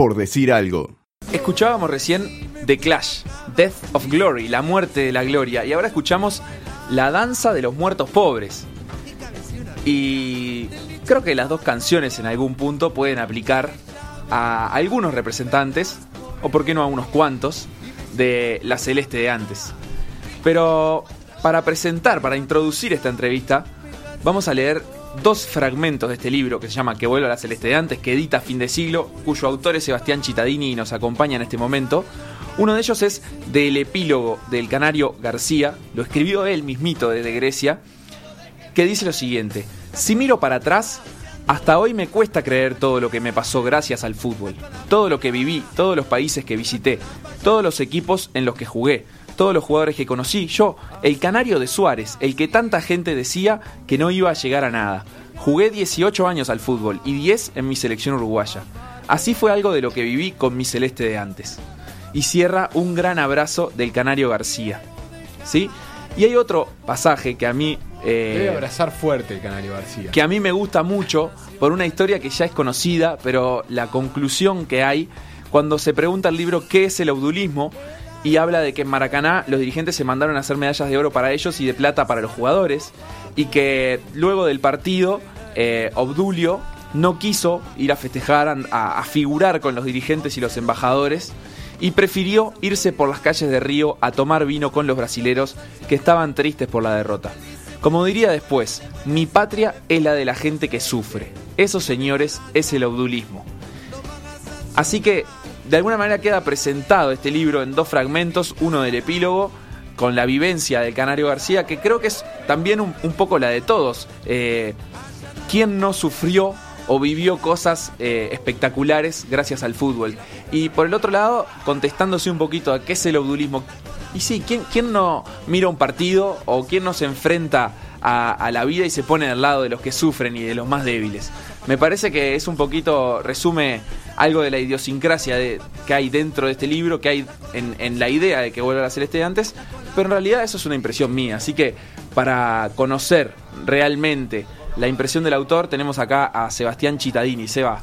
por decir algo. Escuchábamos recién The Clash, Death of Glory, la muerte de la gloria, y ahora escuchamos La danza de los muertos pobres. Y creo que las dos canciones en algún punto pueden aplicar a algunos representantes, o por qué no a unos cuantos, de la celeste de antes. Pero para presentar, para introducir esta entrevista, vamos a leer dos fragmentos de este libro que se llama Que vuelva la celeste de antes, que edita Fin de Siglo, cuyo autor es Sebastián Chitadini y nos acompaña en este momento. Uno de ellos es del epílogo del canario García, lo escribió él mismito desde Grecia, que dice lo siguiente, si miro para atrás, hasta hoy me cuesta creer todo lo que me pasó gracias al fútbol, todo lo que viví, todos los países que visité, todos los equipos en los que jugué, todos los jugadores que conocí, yo, el canario de Suárez, el que tanta gente decía que no iba a llegar a nada. Jugué 18 años al fútbol y 10 en mi selección uruguaya. Así fue algo de lo que viví con mi celeste de antes. Y cierra un gran abrazo del canario García. ¿Sí? Y hay otro pasaje que a mí... eh, Debe abrazar fuerte el canario García. Que a mí me gusta mucho por una historia que ya es conocida, pero la conclusión que hay cuando se pregunta el libro qué es el audulismo y habla de que en Maracaná los dirigentes se mandaron a hacer medallas de oro para ellos y de plata para los jugadores y que luego del partido eh, Obdulio no quiso ir a festejar, a, figurar con los dirigentes y los embajadores y prefirió irse por las calles de Río a tomar vino con los brasileros que estaban tristes por la derrota. Como diría después, mi patria es la de la gente que sufre. Esos señores es el obdulismo. Así que de alguna manera queda presentado este libro en dos fragmentos, uno del epílogo con la vivencia del Canario García, que creo que es también un, poco la de todos. Eh, ¿Quién no sufrió o vivió cosas eh, espectaculares gracias al fútbol? Y por el otro lado, contestándose un poquito a qué es el obdulismo. Y sí, ¿quién, quién no mira un partido o quién no se enfrenta a, a, la vida y se pone al lado de los que sufren y de los más débiles? Me parece que es un poquito, resume algo de la idiosincrasia de, que hay dentro de este libro, que hay en, la idea de que vuelva a Celeste de antes, pero en realidad eso es una impresión mía. Así que para conocer realmente la impresión del autor, tenemos acá a Sebastián Chitadini. Seba,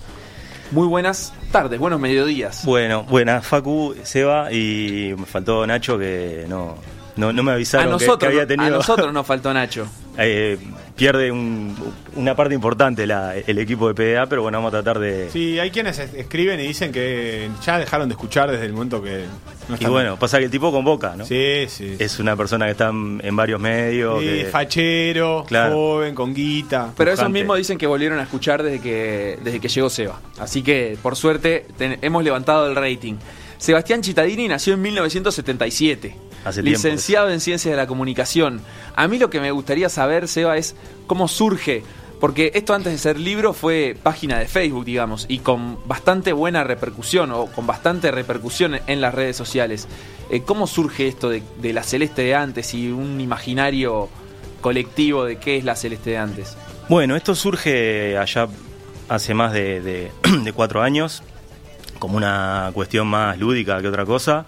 muy buenas tardes, buenos mediodías. Bueno, buenas, Facu, Seba, y me faltó Nacho que no, no, no me avisaron a nosotros, que, que, había tenido. A nosotros nos faltó Nacho. eh, pierde un, una parte importante la, el equipo de PDA, pero bueno, vamos a tratar de. Sí, hay quienes escriben y dicen que ya dejaron de escuchar desde el momento que. No y bueno, pasa que el tipo convoca, ¿no? Sí, sí. Es una persona que está en varios medios. Sí, que... fachero, claro. joven, con guita. Pero esos mismos dicen que volvieron a escuchar desde que, desde que llegó Seba. Así que, por suerte, ten, hemos levantado el rating. Sebastián Chitadini nació en 1977. Hace licenciado en Ciencias de la Comunicación. A mí lo que me gustaría saber, Seba, es cómo surge. Porque esto antes de ser libro fue página de Facebook, digamos, y con bastante buena repercusión, o con bastante repercusión en las redes sociales. Eh, ¿Cómo surge esto de, de, la Celeste de antes y un imaginario colectivo de qué es la Celeste de antes? Bueno, esto surge allá hace más de, de, de cuatro años, como una cuestión más lúdica que otra cosa,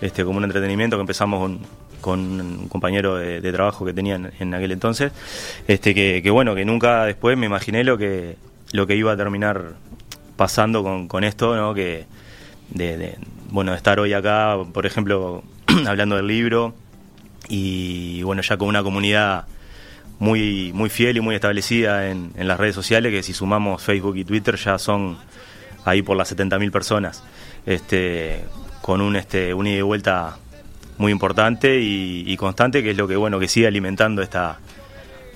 este, como un entretenimiento que empezamos con, un compañero de, de, trabajo que tenía en, aquel entonces, este, que, que, bueno, que nunca después me imaginé lo que, lo que iba a terminar pasando con, esto, ¿no? Que de, de, bueno, estar hoy acá, por ejemplo, hablando del libro y bueno, ya con una comunidad muy, muy fiel y muy establecida en, en las redes sociales, que si sumamos Facebook y Twitter ya son ahí por las 70.000 personas, este, con un, este, un ida y vuelta muy importante y, y, constante, que es lo que bueno que sigue alimentando esta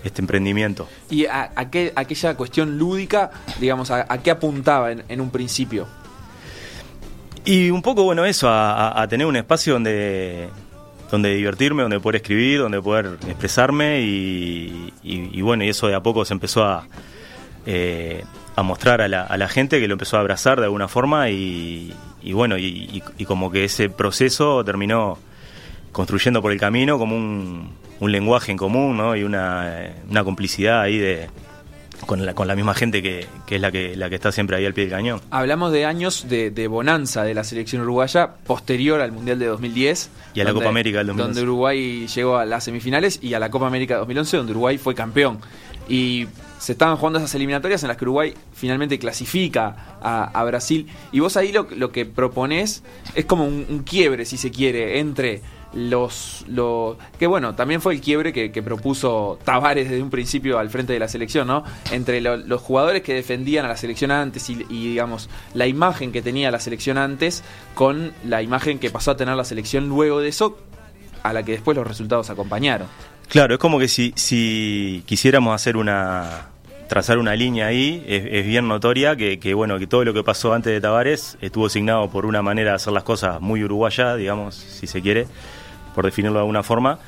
este emprendimiento. ¿Y a, a qué, aquella cuestión lúdica, digamos, a, a qué apuntaba en, en, un principio? Y un poco, bueno, eso, a, a, tener un espacio donde, donde divertirme, donde poder escribir, donde poder expresarme y, y, y bueno, y eso de a poco se empezó a, eh, a mostrar a la, a la, gente que lo empezó a abrazar de alguna forma y, bueno, y, como que ese proceso terminó construyendo por el camino como un, un lenguaje en común ¿no? y una, una complicidad ahí de, con la, con la misma gente que, que, es la que, la que está siempre ahí al pie del cañón. Hablamos de años de, de bonanza de la selección uruguaya posterior al Mundial de 2010. Y a la Copa América del 2011. Donde Uruguay llegó a las semifinales y a la Copa América de 2011 donde Uruguay fue campeón. Y se estaban jugando esas eliminatorias en las que Uruguay finalmente clasifica a, Brasil. Y vos ahí lo, lo que proponés es como un, quiebre, si se quiere, entre los, los que bueno también fue el quiebre que, propuso Tavares desde un principio al frente de la selección no entre los jugadores que defendían a la selección antes y, digamos la imagen que tenía la selección antes con la imagen que pasó a tener la selección luego de eso a la que después los resultados acompañaron claro es como que si si quisiéramos hacer una trazar una línea ahí es, bien notoria que, bueno que todo lo que pasó antes de Tavares estuvo asignado por una manera de hacer las cosas muy uruguaya digamos si se quiere por definirlo de alguna forma,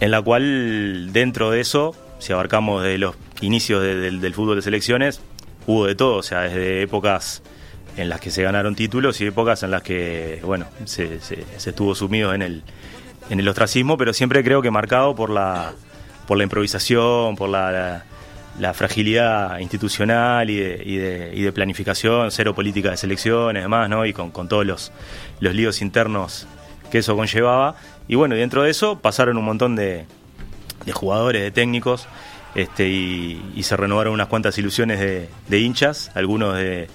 en la cual dentro de eso, si abarcamos de los inicios del fútbol de selecciones, hubo de todo, o sea, desde épocas en las que se ganaron títulos y épocas en las que, bueno, se, estuvo sumido en el, en el ostracismo, pero siempre creo que marcado por la, por la improvisación, por la, fragilidad institucional y de, y, de, y de, planificación, cero política de selecciones, demás, ¿no? Y con, con todos los, los líos internos que eso conllevaba. Y bueno, dentro de eso pasaron un montón de, de jugadores, de técnicos, este, y, se renovaron unas cuantas ilusiones de, hinchas, algunos de,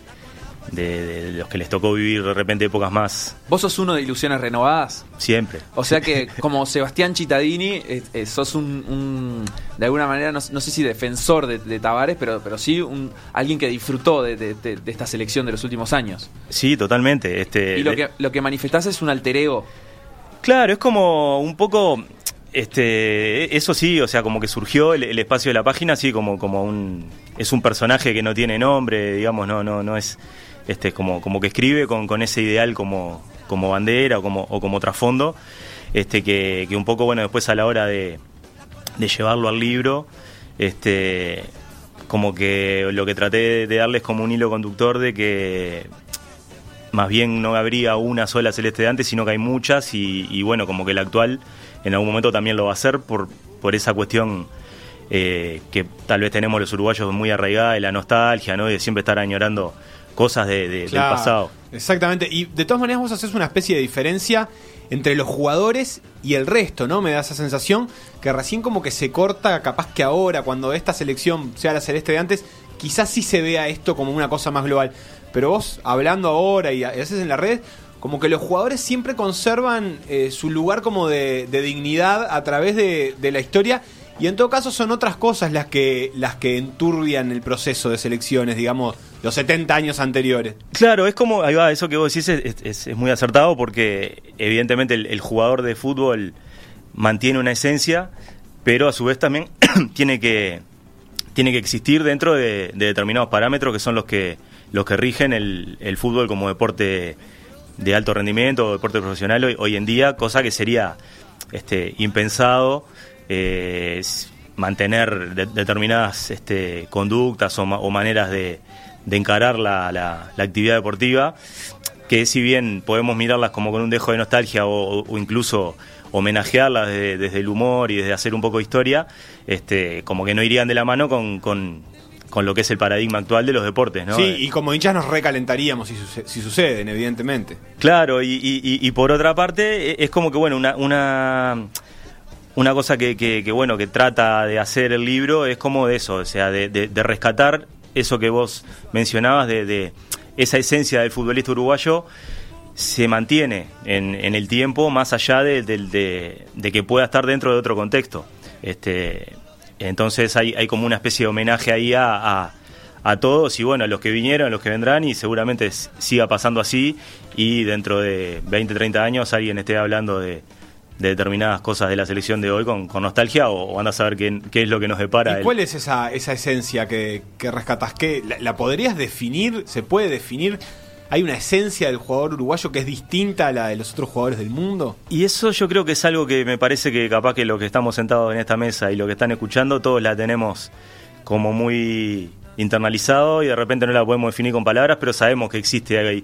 de, los que les tocó vivir de repente épocas más. ¿Vos sos uno de ilusiones renovadas? Siempre. O sea que, como Sebastián Chitadini, eh, eh, sos un, de alguna manera, no, sé si defensor de, Tavares, pero, pero sí un, alguien que disfrutó de, esta selección de los últimos años. Sí, totalmente. Este, y lo que, lo que manifestás es un alter ego Claro, es como un poco este eso sí o sea como que surgió el, espacio de la página así como como un es un personaje que no tiene nombre digamos no no no es este como como que escribe con, con ese ideal como como bandera o como o como trasfondo este que, que un poco bueno después a la hora de, de llevarlo al libro este como que lo que traté de darles como un hilo conductor de que más bien no habría una sola celeste de antes, sino que hay muchas y, bueno, como que la actual en algún momento también lo va a hacer por, por esa cuestión eh, que tal vez tenemos los uruguayos muy arraigada de la nostalgia, ¿no? De siempre estar añorando cosas de, del pasado. Exactamente, y de todas maneras vos haces una especie de diferencia entre los jugadores y el resto, ¿no? Me da esa sensación que recién como que se corta, capaz que ahora, cuando esta selección sea la celeste de antes, quizás sí se vea esto como una cosa más global. Pero vos, hablando ahora y haces en la red, como que los jugadores siempre conservan eh, su lugar como de, dignidad a través de, la historia. Y en todo caso son otras cosas las que, las que enturbian el proceso de selecciones, digamos, los 70 años anteriores. Claro, es como, ahí va, eso que vos decís es, muy acertado porque evidentemente el, jugador de fútbol mantiene una esencia, pero a su vez también tiene que, tiene que existir dentro de determinados parámetros que son los que los que rigen el, fútbol como deporte de alto rendimiento deporte profesional hoy, en día, cosa que sería este, impensado eh, mantener determinadas este, conductas o, maneras de, de encarar la, la, actividad deportiva, que si bien podemos mirarlas como con un dejo de nostalgia o, incluso homenajearlas desde el humor y desde hacer un poco de historia, este, como que no irían de la mano con, con con lo que es el paradigma actual de los deportes, ¿no? Sí, y como hinchas nos recalentaríamos si, si suceden, evidentemente. Claro, y, por otra parte, e, es como que, bueno, una, una, una cosa que, bueno, que trata de hacer el libro es como de eso, o sea, de, rescatar eso que vos mencionabas, de, esa esencia del futbolista uruguayo se mantiene en, el tiempo más allá de, de, que pueda estar dentro de otro contexto. Este, entonces hay, hay como una especie de homenaje ahí a, a, todos y bueno, a los que vinieron, a los que vendrán y seguramente siga pasando así y dentro de 20, 30 años alguien esté hablando de, determinadas cosas de la selección de hoy con, nostalgia o, van a saber qué, qué, es lo que nos depara. ¿Y cuál es esa, esa esencia que, que rescatas? ¿Qué, la, podrías definir? ¿Se puede definir? hay una esencia del jugador uruguayo que es distinta a la de los otros jugadores del mundo. Y eso yo creo que es algo que me parece que capaz que los que estamos sentados en esta mesa y lo que están escuchando, todos la tenemos como muy internalizado y de repente no la podemos definir con palabras, pero sabemos que existe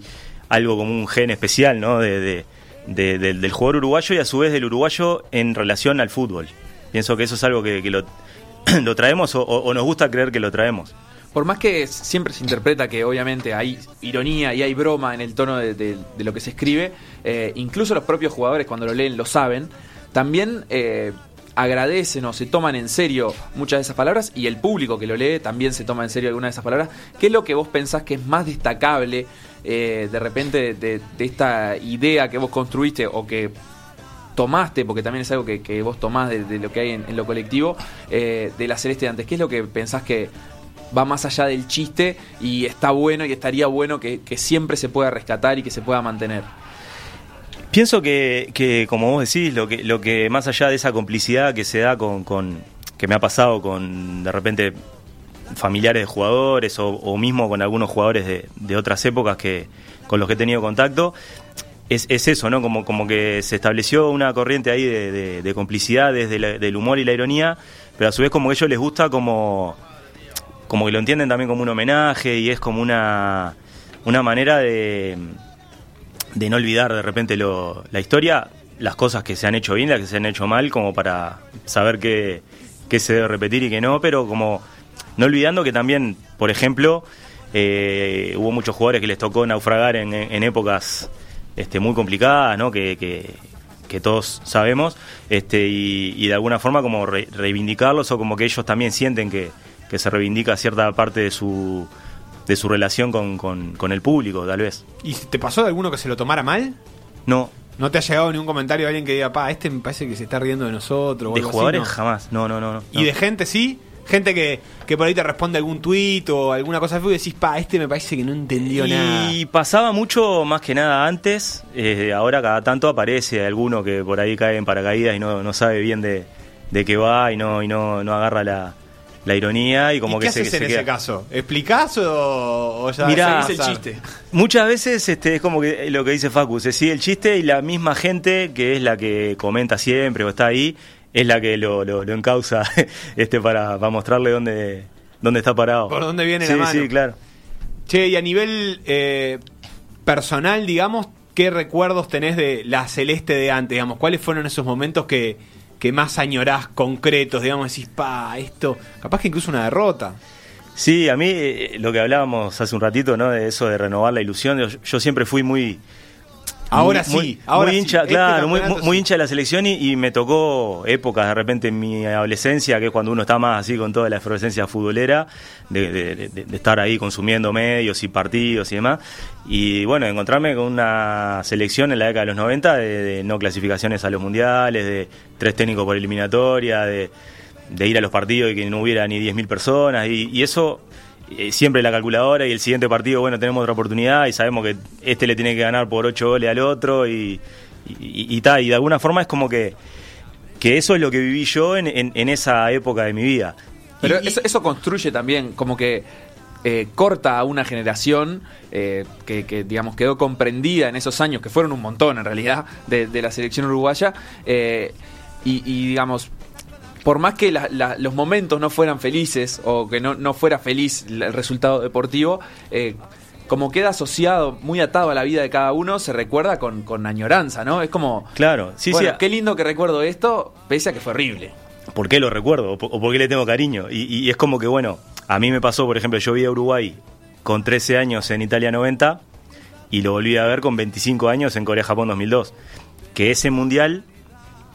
algo como un gen especial ¿no? de, del, jugador uruguayo y a su vez del uruguayo en relación al fútbol. Pienso que eso es algo que, lo, lo, traemos o nos gusta creer que lo traemos por más que siempre se interpreta que obviamente hay ironía y hay broma en el tono de, lo que se escribe, eh, incluso los propios jugadores cuando lo leen lo saben, también eh, agradecen o se toman en serio muchas de esas palabras y el público que lo lee también se toma en serio algunas de esas palabras. ¿Qué es lo que vos pensás que es más destacable eh, de repente de, esta idea que vos construiste o que tomaste, porque también es algo que, vos tomás de, lo que hay en, lo colectivo, eh, de la Celeste de antes? ¿Qué es lo que pensás que va más allá del chiste y está bueno y estaría bueno que, siempre se pueda rescatar y que se pueda mantener. Pienso que, como vos decís, lo que, lo que más allá de esa complicidad que se da con, que me ha pasado con de repente familiares de jugadores o, mismo con algunos jugadores de, otras épocas que con los que he tenido contacto, es, eso, ¿no? Como, como que se estableció una corriente ahí de, complicidad desde el humor y la ironía, pero a su vez como que a ellos les gusta como como que lo entienden también como un homenaje y es como una, una manera de, de no olvidar de repente lo, la historia, las cosas que se han hecho bien, las que se han hecho mal, como para saber qué, se debe repetir y qué no, pero como no olvidando que también, por ejemplo, eh, hubo muchos jugadores que les tocó naufragar en, en épocas este, muy complicadas, ¿no? que, que, todos sabemos, este, y, de alguna forma como reivindicarlos o como que ellos también sienten que, que se reivindica cierta parte de su, de su relación con, con, el público, tal vez. ¿Y te pasó de alguno que se lo tomara mal? No. ¿No te ha llegado ningún comentario de alguien que diga, pa, este me parece que se está riendo de nosotros? de jugadores jamás, no, no, no, ¿Y de gente sí? Gente que, que por ahí te responde algún tuit o alguna cosa y decís, pa, este me parece que no entendió nada. Y pasaba mucho más que nada antes, eh, ahora cada tanto aparece alguno que por ahí cae en paracaídas y no, no sabe bien de, de qué va y no, y no, no agarra la, la ironía y como que qué se, haces en ese caso? ¿Explicás o, ya Mirá, el chiste? Muchas veces este, es como que lo que dice Facu, se sigue el chiste y la misma gente que es la que comenta siempre o está ahí, es la que lo, lo, encausa este para, para mostrarle dónde, dónde está parado. Por dónde viene la mano. Sí, claro. Che, y a nivel eh, personal, digamos, ¿qué recuerdos tenés de la Celeste de antes? Digamos, ¿Cuáles fueron esos momentos que, que más añorás concretos, digamos, decís, pa, esto, capaz que incluso una derrota. Sí, a mí eh, lo que hablábamos hace un ratito, ¿no? De eso de renovar la ilusión, yo siempre fui muy Ahora sí, ahora muy hincha, este claro, muy, hincha de la selección y, me tocó épocas de repente en mi adolescencia, que es cuando uno está más así con toda la efervescencia futbolera, de, estar ahí consumiendo medios y partidos y demás. Y bueno, encontrarme con una selección en la década de los 90 de, no clasificaciones a los mundiales, de tres técnicos por eliminatoria, de, ir a los partidos y que no hubiera ni 10.000 personas. y eso eh, siempre la calculadora y el siguiente partido, bueno, tenemos otra oportunidad y sabemos que este le tiene que ganar por ocho goles al otro y, y, y, y de alguna forma es como que, que eso es lo que viví yo en, en, esa época de mi vida. Pero eso, eso construye también, como que eh, corta a una generación eh, que, digamos, quedó comprendida en esos años, que fueron un montón en realidad, de, de la selección uruguaya. y, y, digamos, por más que los momentos no fueran felices o que no, fuera feliz el resultado deportivo, eh, como queda asociado, muy atado a la vida de cada uno, se recuerda con, con añoranza, ¿no? Es como. Claro, sí, sí. Qué lindo que recuerdo esto, pese a que fue horrible. ¿Por qué lo recuerdo? ¿O por qué le tengo cariño? Y, es como que, bueno, a mí me pasó, por ejemplo, yo vi a Uruguay con 13 años en Italia 90 y lo volví a ver con 25 años en Corea-Japón 2002. Que ese mundial,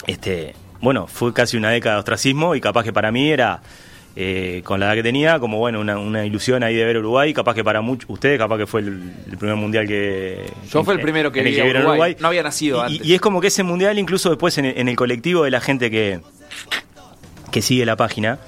este, bueno, fue casi una década de ostracismo y capaz que para mí era, eh, con la edad que tenía, como bueno, una, ilusión ahí de ver Uruguay, capaz que para muchos, ustedes capaz que fue el, primer mundial que... Yo fue el primero que vi Uruguay. no había nacido y, antes. Y es como que ese mundial, incluso después en el, colectivo de la gente que, que sigue la página,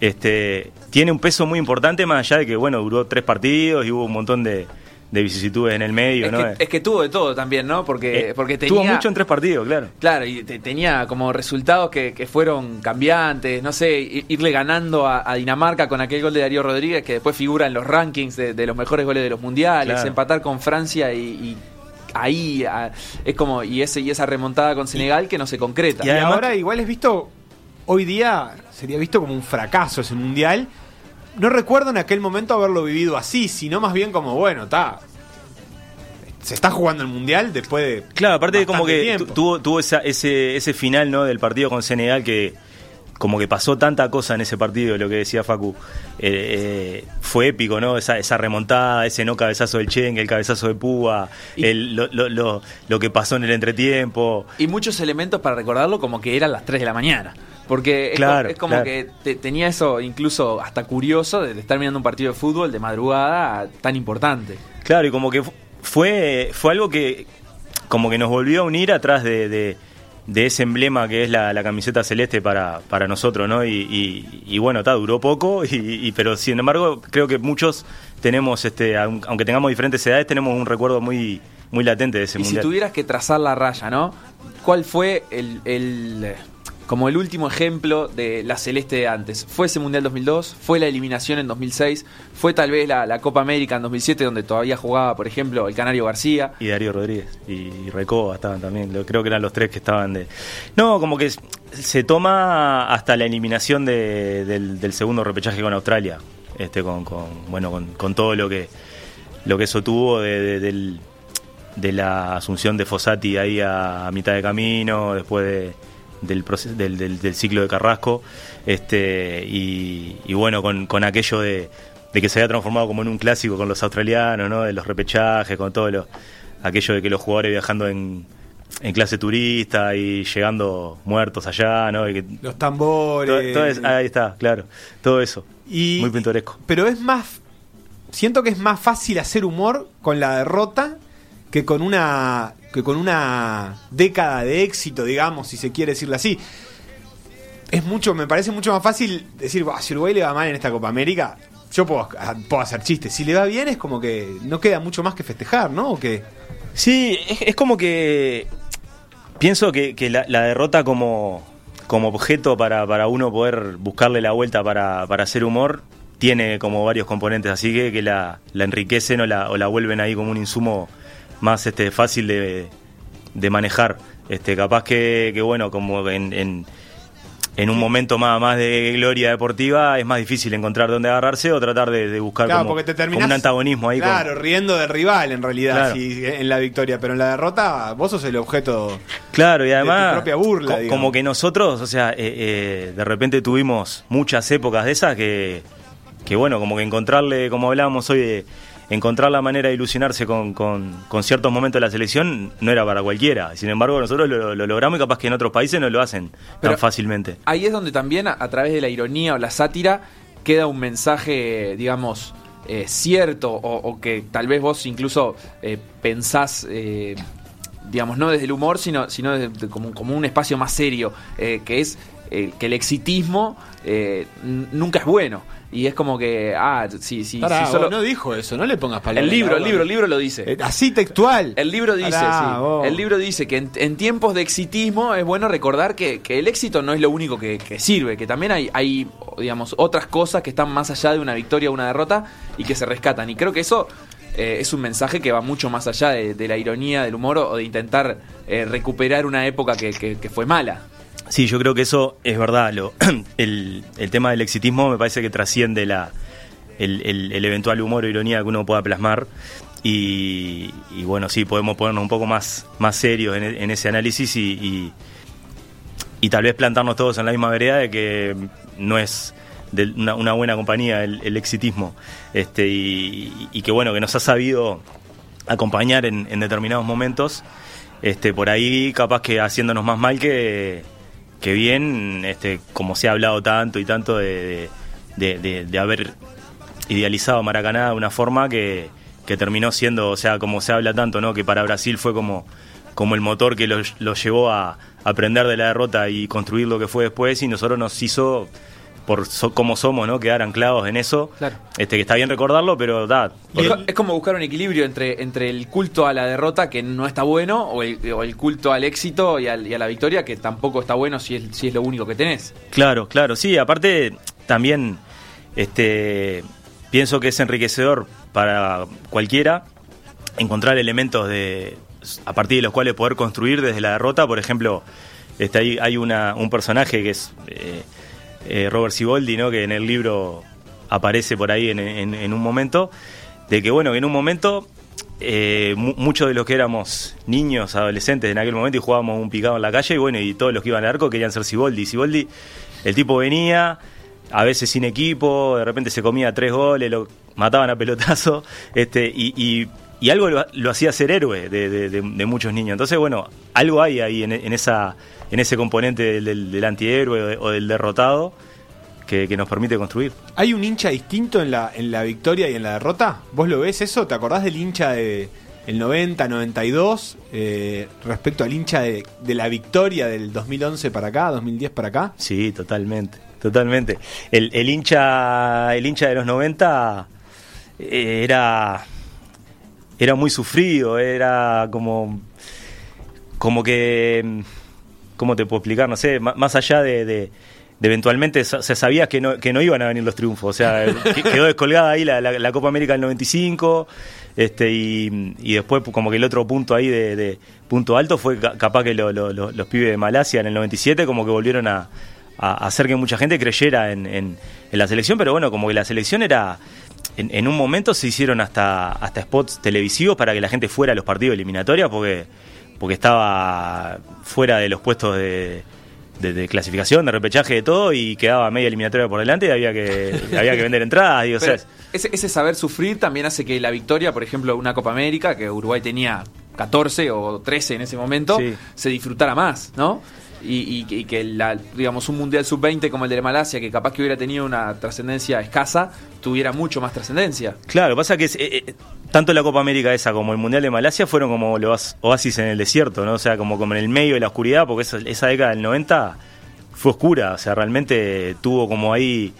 este, tiene un peso muy importante, más allá de que, bueno, duró tres partidos y hubo un montón de de vicisitudes en el medio, es ¿no? Que, es que tuvo de todo también, ¿no? Porque, eh, porque tenía... Tuvo mucho en tres partidos, claro. Claro, y tenía como resultados que, fueron cambiantes, no sé, irle ganando a, Dinamarca con aquel gol de Darío Rodríguez que después figura en los rankings de, los mejores goles de los mundiales, empatar con Francia y, ahí es como y ese y esa remontada con Senegal que no se concreta. Y, ahora igual es visto hoy día sería visto como un fracaso ese mundial no recuerdo en aquel momento haberlo vivido así, sino más bien como, bueno, está. Se está jugando el mundial después de. Claro, aparte de como que tuvo, tuvo ese, ese final ¿no? del partido con Senegal que como que pasó tanta cosa en ese partido, lo que decía Facu. Eh, eh, fue épico, ¿no? Esa, esa remontada, ese no cabezazo del Chen, el cabezazo de Púa, el, lo, lo, lo, que pasó en el entretiempo. Y muchos elementos para recordarlo como que eran las 3 de la mañana. Porque es, Claro, es como claro. que te- tenía eso incluso hasta curioso de estar mirando un partido de fútbol de madrugada tan importante. Claro, y como que fu- fue, fue algo que como que nos volvió a unir atrás de, de- de ese emblema que es la, la camiseta celeste para, para nosotros, ¿no? Y, y- y bueno, está, duró poco, y, y- pero sin embargo creo que muchos tenemos, este, aun- aunque tengamos diferentes edades, tenemos un recuerdo muy, muy latente de ese y si tuvieras que trazar la raya, ¿no? ¿Cuál fue el, el- como el último ejemplo de la celeste de antes? ¿Fue ese Mundial 2002? ¿Fue la eliminación en 2006? ¿Fue tal vez la, Copa América en 2007 donde todavía jugaba, por ejemplo, el Canario García? Y Darío Rodríguez y Recoba estaban también, creo que eran los tres que estaban de... No, como que se toma hasta la eliminación de- del, segundo repechaje con Australia, este con, con- bueno con, todo lo que lo que eso tuvo de, de- del- de la asunción de Fossati ahí a mitad de camino, después de- del, proceso, del, del- del ciclo de Carrasco, este y, y bueno, con, con aquello de, de que se había transformado como en un clásico con los australianos, ¿no? de los repechajes, con todo lo, aquello de que los jugadores viajando en, en clase turista y llegando muertos allá, ¿no? Y que- Los todo- tambores. todo es- ahí está, claro, todo eso. Y- Muy pintoresco. Pero es más. Siento que es más fácil hacer humor con la derrota que con una. que con una década de éxito, digamos, si se quiere decirlo así. Es mucho, me parece mucho más fácil decir, "Buah, si Uruguay le va mal en esta Copa América, yo puedo, puedo hacer chistes. Si le va bien es como que no queda mucho más que festejar, ¿no? ¿O qué? Sí, es, es como que pienso que, que la, la derrota como, como objeto para, para uno poder buscarle la vuelta para, para hacer humor tiene como varios componentes, así que, que la, la enriquecen o la, o la vuelven ahí como un insumo más este, fácil de, de manejar. Este, capaz que, que bueno, como en, en, en un momento más, más de gloria deportiva es más difícil encontrar dónde agarrarse o tratar de, de buscar Claro, como, porque te como terminás. un antagonismo ahí. con- Claro, riendo del rival en realidad, Claro. si- en la victoria. Pero en la derrota, vos sos el objeto. Claro, y de tu además, propia burla, co- digamos. como que nosotros, o sea, eh, eh, de repente tuvimos muchas épocas de esas que, que bueno, como que encontrarle, como hablábamos hoy, de encontrar la manera de ilusionarse con, con- con ciertos momentos de la selección no era para cualquiera. Sin embargo, nosotros lo, lo logramos y capaz que en otros países no lo hacen Pero- tan fácilmente. Ahí es donde también, a, a través de la ironía o la sátira, queda un mensaje, digamos, eh, cierto, o, o que tal vez vos incluso eh, pensás, eh, digamos, no desde el humor, sino, sino desde- como, como un espacio más serio, que es que el exitismo nunca es bueno. Y es como que, ah, si, Pará, si solo... no dijo eso, no le pongas palabras. el libro, el libro, el libro lo dice. Eh, Así textual. El libro dice, Pará, sí. vos. El libro dice que en, en tiempos de exitismo es bueno recordar que, que el éxito no es lo único que, que sirve, que también hay, hay, digamos, otras cosas que están más allá de una victoria o una derrota y que se rescatan. Y creo que eso eh, es un mensaje que va mucho más allá de, de la ironía, del humor o de intentar eh, recuperar una época que, que- que fue mala. Sí, yo creo que eso es verdad. Lo, el, el tema del exitismo me parece que trasciende la, el, el- eventual humor o ironía que uno pueda plasmar. Y, bueno, sí, podemos ponernos un poco más, más serios en, e- ese análisis y, y, tal vez plantarnos todos en la misma vereda de que no es una, buena compañía el, el exitismo. Este, y que bueno, que nos ha sabido acompañar en, en determinados momentos. Este, por ahí capaz que haciéndonos más mal que, que bien, este, como se ha hablado tanto y tanto de, haber idealizado Maracaná de una forma que, que terminó siendo, o sea, como se habla tanto, ¿no? Que para Brasil fue como, como el motor que lo, lo llevó a aprender de la derrota y construir lo que fue después y nosotros nos hizo por so- como somos, ¿no? Quedar anclados en eso. Claro. Este, que está bien recordarlo, pero da. Es, co- es como buscar un equilibrio entre, entre el culto a la derrota, que no está bueno, o el, o el culto al éxito y, al- y a la victoria, que tampoco está bueno si es, si es lo único que tenés. Claro, claro, sí, aparte también este pienso que es enriquecedor para cualquiera encontrar elementos de a partir de los cuales poder construir desde la derrota, por ejemplo, este hay, hay una, un personaje que es eh, eh, Robert Siboldi, ¿no? que en el libro aparece por ahí en, un momento, de que bueno, en un momento eh, mu- muchos de los que éramos niños, adolescentes en aquel momento y jugábamos un picado en la calle, y bueno, y todos los que iban al arco querían ser Siboldi. Siboldi, el tipo venía, a veces sin equipo, de repente se comía tres goles, lo mataban a pelotazo, este, y- y algo lo, lo hacía ser héroe de, de- de- de muchos niños. Entonces, bueno, algo hay ahí en, en esa, en ese componente del, del- del antihéroe o, de- o del derrotado que, que nos permite construir. ¿Hay un hincha distinto en la, en la victoria y en la derrota? ¿Vos lo ves eso? ¿Te acordás del hincha de el 90, 92 eh, respecto al hincha de, de la victoria del 2011 para acá, 2010 para acá? Sí, totalmente, totalmente. El, el hincha, el hincha de los 90 eh, era, era muy sufrido, era como, como que, ¿cómo te puedo explicar? No sé, má- más allá de, de- de eventualmente se sabía que no, que no iban a venir los triunfos, o sea, que- quedó descolgada ahí la, la- la Copa América del 95, este, y, y después como que el otro punto ahí de, de punto alto fue ca- capaz que lo- lo- lo- los pibes de Malasia en el 97 como que volvieron a, a hacer que mucha gente creyera en, en- en la selección, pero bueno, como que la selección era... En, en un momento se hicieron hasta, hasta spots televisivos para que la gente fuera a los partidos eliminatorios porque, porque estaba fuera de los puestos de, de- de clasificación, de repechaje, de todo, y quedaba media eliminatoria por delante y había que, había que vender entradas. Digo, o sea, Pero ese, ese saber sufrir también hace que la victoria, por ejemplo, una Copa América, que Uruguay tenía 14 o 13 en ese momento, Sí. se disfrutara más, ¿no? Y, y- y que la, digamos un mundial sub-20 como el de Malasia, que capaz que hubiera tenido una trascendencia escasa, tuviera mucho más trascendencia. Claro, pasa que eh, eh, tanto la Copa América esa como el Mundial de Malasia fueron como los oasis en el desierto, ¿no? O sea, como, como en el medio de la oscuridad, porque esa, década del 90 fue oscura, o sea, realmente tuvo como ahí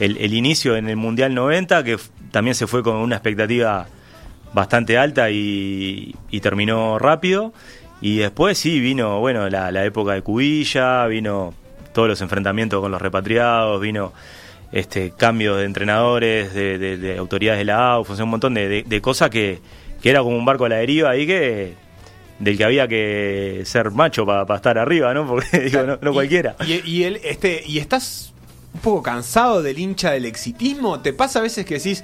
el, inicio en el Mundial 90, que también se fue con una expectativa bastante alta y terminó rápido. Y después sí vino, bueno, la, la época de Cubilla, vino todos los enfrentamientos con los repatriados, vino este cambio de entrenadores, de, de- de autoridades de la AUF, o sea, un montón de, de- cosas que, que era como un barco a la deriva ahí que del que había que ser macho para estar arriba, ¿no? Porque digo, no, no Y- cualquiera. Y, y el, este, ¿Y estás un poco cansado del hincha del exitismo? ¿Te pasa a veces que decís,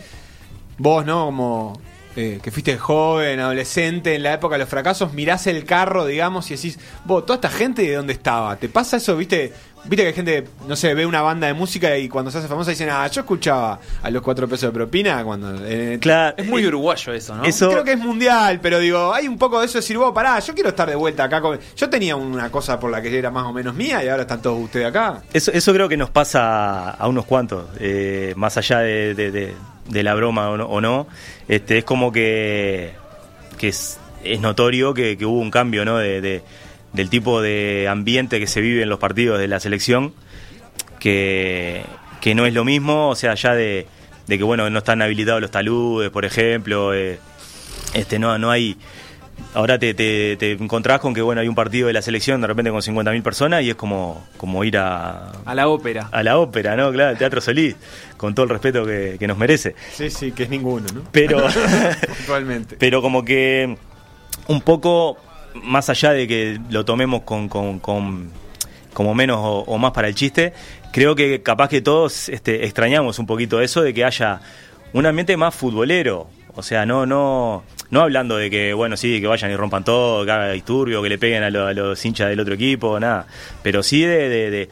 vos, ¿no? Como eh, que fuiste joven, adolescente, en la época de los fracasos, mirás el carro, digamos, y decís, vos, toda esta gente de dónde estaba. ¿Te pasa eso, viste? Viste que hay gente, no sé, ve una banda de música y cuando se hace famosa dicen, ah, yo escuchaba a los cuatro pesos de propina cuando... eh, Claro, Es muy eh, uruguayo eso, ¿no? eso- Creo que es mundial, pero digo, hay un poco de eso de decir, vos, pará, yo quiero estar de vuelta acá. Con... Yo tenía una cosa por la que era más o menos mía y ahora están todos ustedes acá. Eso, eso creo que nos pasa a unos cuantos, eh, más allá de, de- de- de la broma o no, o no, este, es como que, que es, es notorio que, que hubo un cambio ¿no? de, de- del tipo de ambiente que se vive en los partidos de la selección, que, que no es lo mismo, o sea, ya de, de que bueno, no están habilitados los taludes, por ejemplo, eh, este, no, no hay ahora te, te, te encontrás con que bueno hay un partido de la selección de repente con 50.000 personas y es como, como ir a, A la ópera. a la ópera, ¿no? Claro, el Teatro Solís, con todo el respeto que, que nos merece. Sí, sí, que es ninguno, ¿no? Pero, Actualmente. pero como que un poco más allá de que lo tomemos con, con- con- como menos o, o más para el chiste, creo que capaz que todos este, extrañamos un poquito eso de que haya un ambiente más futbolero. O sea, no, no, no hablando de que, bueno, sí, que vayan y rompan todo, que haga disturbio, que le peguen a, lo- a los hinchas del otro equipo, nada. Pero sí de, de- de-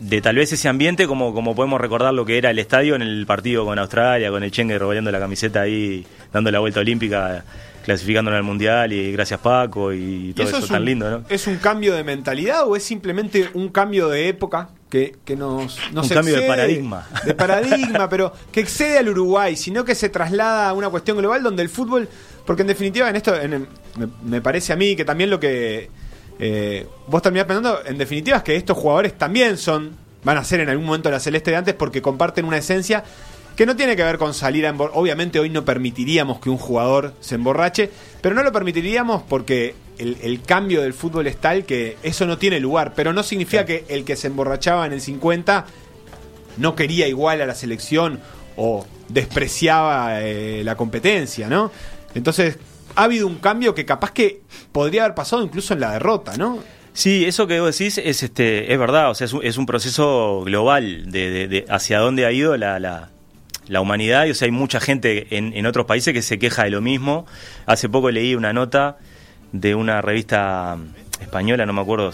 de tal vez ese ambiente como, como podemos recordar lo que era el estadio en el partido con Australia, con el Chengue rodeando la camiseta ahí, dando la vuelta olímpica, clasificándonos al Mundial y gracias Paco y todo eso, es tan un, lindo, ¿no? ¿Es un cambio de mentalidad o es simplemente un cambio de época que, que nos, nos Un cambio de paradigma. De paradigma, pero que excede al Uruguay, sino que se traslada a una cuestión global donde el fútbol. Porque en definitiva, en esto en me, me parece a mí que también lo que eh, vos terminás pensando, en definitiva, es que estos jugadores también son. Van a ser en algún momento la celeste de antes porque comparten una esencia que no tiene que ver con salir a embor- Obviamente hoy no permitiríamos que un jugador se emborrache, pero no lo permitiríamos porque el, el cambio del fútbol es tal que eso no tiene lugar. Pero no significa que el que se emborrachaba en el 50 no quería igual a la selección o despreciaba eh, la competencia, ¿no? Entonces ha habido un cambio que capaz que podría haber pasado incluso en la derrota, ¿no? Sí, eso que vos decís es este es verdad, o sea, es un, es un proceso global de, hacia dónde ha ido la, la, humanidad y o sea, hay mucha gente en, en otros países que se queja de lo mismo. Hace poco leí una nota de una revista española, no me acuerdo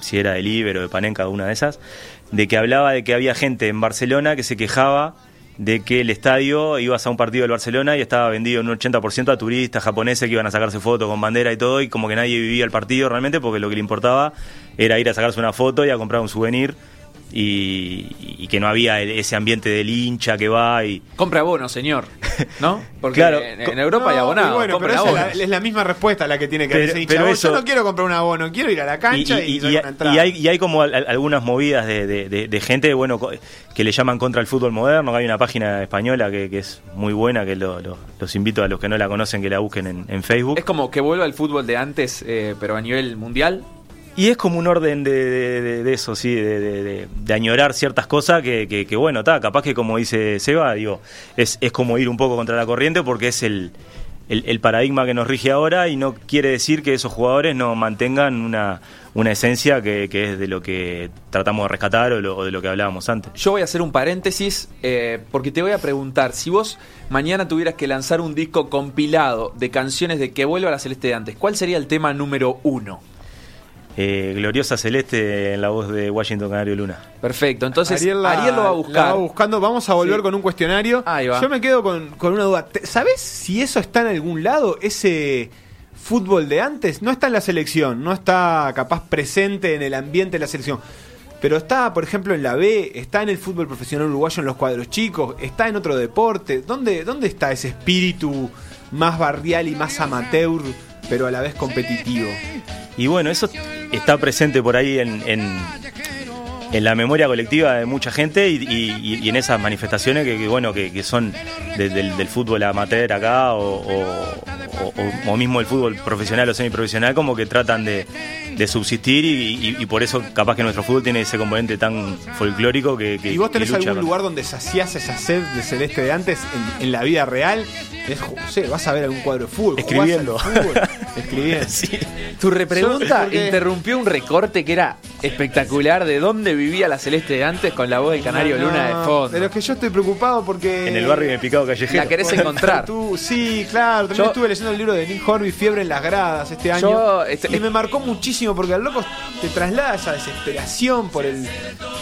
si era de Liber o de Panenka, una de esas, de que hablaba de que había gente en Barcelona que se quejaba de que el estadio ibas a un partido del Barcelona y estaba vendido en un 80% a turistas japoneses que iban a sacarse fotos con bandera y todo, y como que nadie vivía el partido realmente porque lo que le importaba era ir a sacarse una foto y a comprar un souvenir y, y que no había el- ese ambiente del hincha que va y... Compra abono, señor. ¿No? Porque Claro. en, en Europa hay No, abonado. bueno, pero esa es la, es la misma respuesta la que tiene que dar Pero- ese hincha. pero Vos, eso- Yo no quiero comprar un abono, quiero ir a la cancha y, y, y- una entrada. y hay, y hay como al- al- algunas movidas de, de- de- de gente bueno co- que le llaman contra el fútbol moderno. Hay una página española que, que es muy buena, que lo- lo- los invito a los que no la conocen que la busquen en, en Facebook. Es como que vuelva el fútbol de antes, eh, pero a nivel mundial. Y es como un orden de, de- eso, sí, de, añorar ciertas cosas que, bueno, está, capaz que como dice Seba, digo, es, es como ir un poco contra la corriente porque es el, paradigma que nos rige ahora y no quiere decir que esos jugadores no mantengan una, esencia que, es de lo que tratamos de rescatar o, lo- de lo que hablábamos antes. Yo voy a hacer un paréntesis eh, porque te voy a preguntar, si vos mañana tuvieras que lanzar un disco compilado de canciones de que vuelva la Celeste de antes, ¿cuál sería el tema número uno? Eh, Gloriosa Celeste en la voz de Washington Canario Luna. Perfecto, entonces Ariel, la- lo va a la buscar. buscando. Vamos a volver Sí. con un cuestionario. Ahí va. Yo me quedo con, con una duda. ¿Sabés si eso está en algún lado? Ese fútbol de antes no está en la selección, no está capaz presente en el ambiente de la selección. Pero está, por ejemplo, en la B, está en el fútbol profesional uruguayo en los cuadros chicos, está en otro deporte. ¿Dónde, dónde está ese espíritu más barrial y más amateur, pero a la vez competitivo? Y bueno, eso está presente por ahí en, en, en la memoria colectiva de mucha gente y, y- y en esas manifestaciones que, que, bueno que, que son de- del, del fútbol amateur acá o, o- o- o mismo el fútbol profesional o semiprofesional como que tratan de, de subsistir y, y- por eso capaz que nuestro fútbol tiene ese componente tan folclórico que, que- ¿Y vos tenés algún con- lugar donde saciás esa sed de celeste de antes en, en la vida real? Es, no sé, vas a ver algún cuadro de fútbol. Escribiendo. fútbol, escribiendo. Sí. Tu repregunta Porque- interrumpió un recorte que era espectacular de dónde vivía la Celeste de antes con la voz del Canario No, Luna de fondo. Pero es que yo estoy preocupado porque. en el barrio de Picado Callejero. La querés encontrar. tú- sí, claro. También Yo- estuve leyendo el libro de Nick Horby, Fiebre en las gradas, este año. Yo, este- y me marcó muchísimo porque al loco te traslada esa desesperación por el,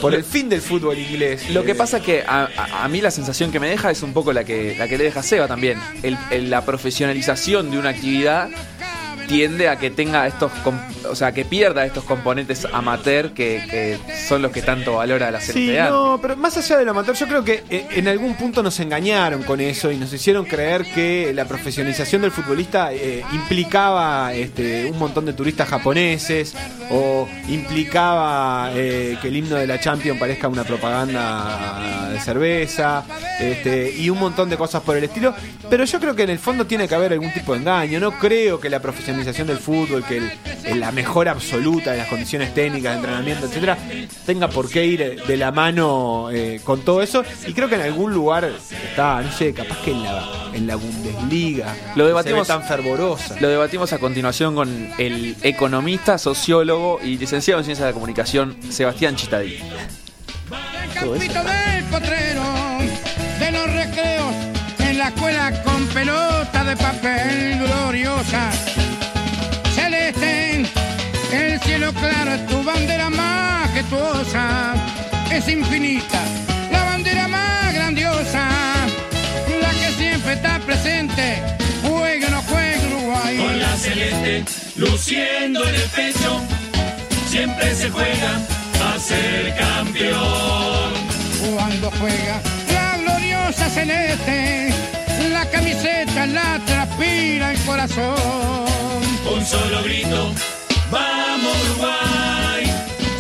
por el fin del fútbol inglés. Lo que Eh, pasa que a, a- a mí la sensación que me deja es un poco la que, la que le deja a Seba también. El- el- la profesionalización de una actividad tiende a que tenga estos, o sea, que pierda estos componentes amateur que, que son los que tanto valora la Sí, celeste no, pero más allá del amateur, yo creo que eh, en algún punto nos engañaron con eso y nos hicieron creer que la profesionalización del futbolista eh, implicaba este, un montón de turistas japoneses o implicaba eh, que el himno de la Champions parezca una propaganda de cerveza este, y un montón de cosas por el estilo. Pero yo creo que en el fondo tiene que haber algún tipo de engaño. No creo que la profesionalización del fútbol, que el- el- la mejora absoluta de las condiciones técnicas, de entrenamiento, etcétera, tenga por qué ir de la mano eh, con todo eso. Y creo que en algún lugar está, no sé, capaz que en la, en la Bundesliga. Lo debatimos- se ve tan fervorosa. Lo debatimos a continuación con el economista, sociólogo y licenciado en Ciencias de la Comunicación, Sebastián Chitadí. campito del potrero, de los recreos, en la escuela con pelota de papel gloriosa. Celeste, el cielo claro es tu bandera majestuosa, es infinita, la bandera más grandiosa, la que siempre está presente, juegue o no juegue Uruguay. Con la celeste luciendo en el pecho, siempre se juega a ser campeón. cuando juega la gloriosa celeste, la camiseta la transpira el corazón. Un solo grito, vamos Uruguay,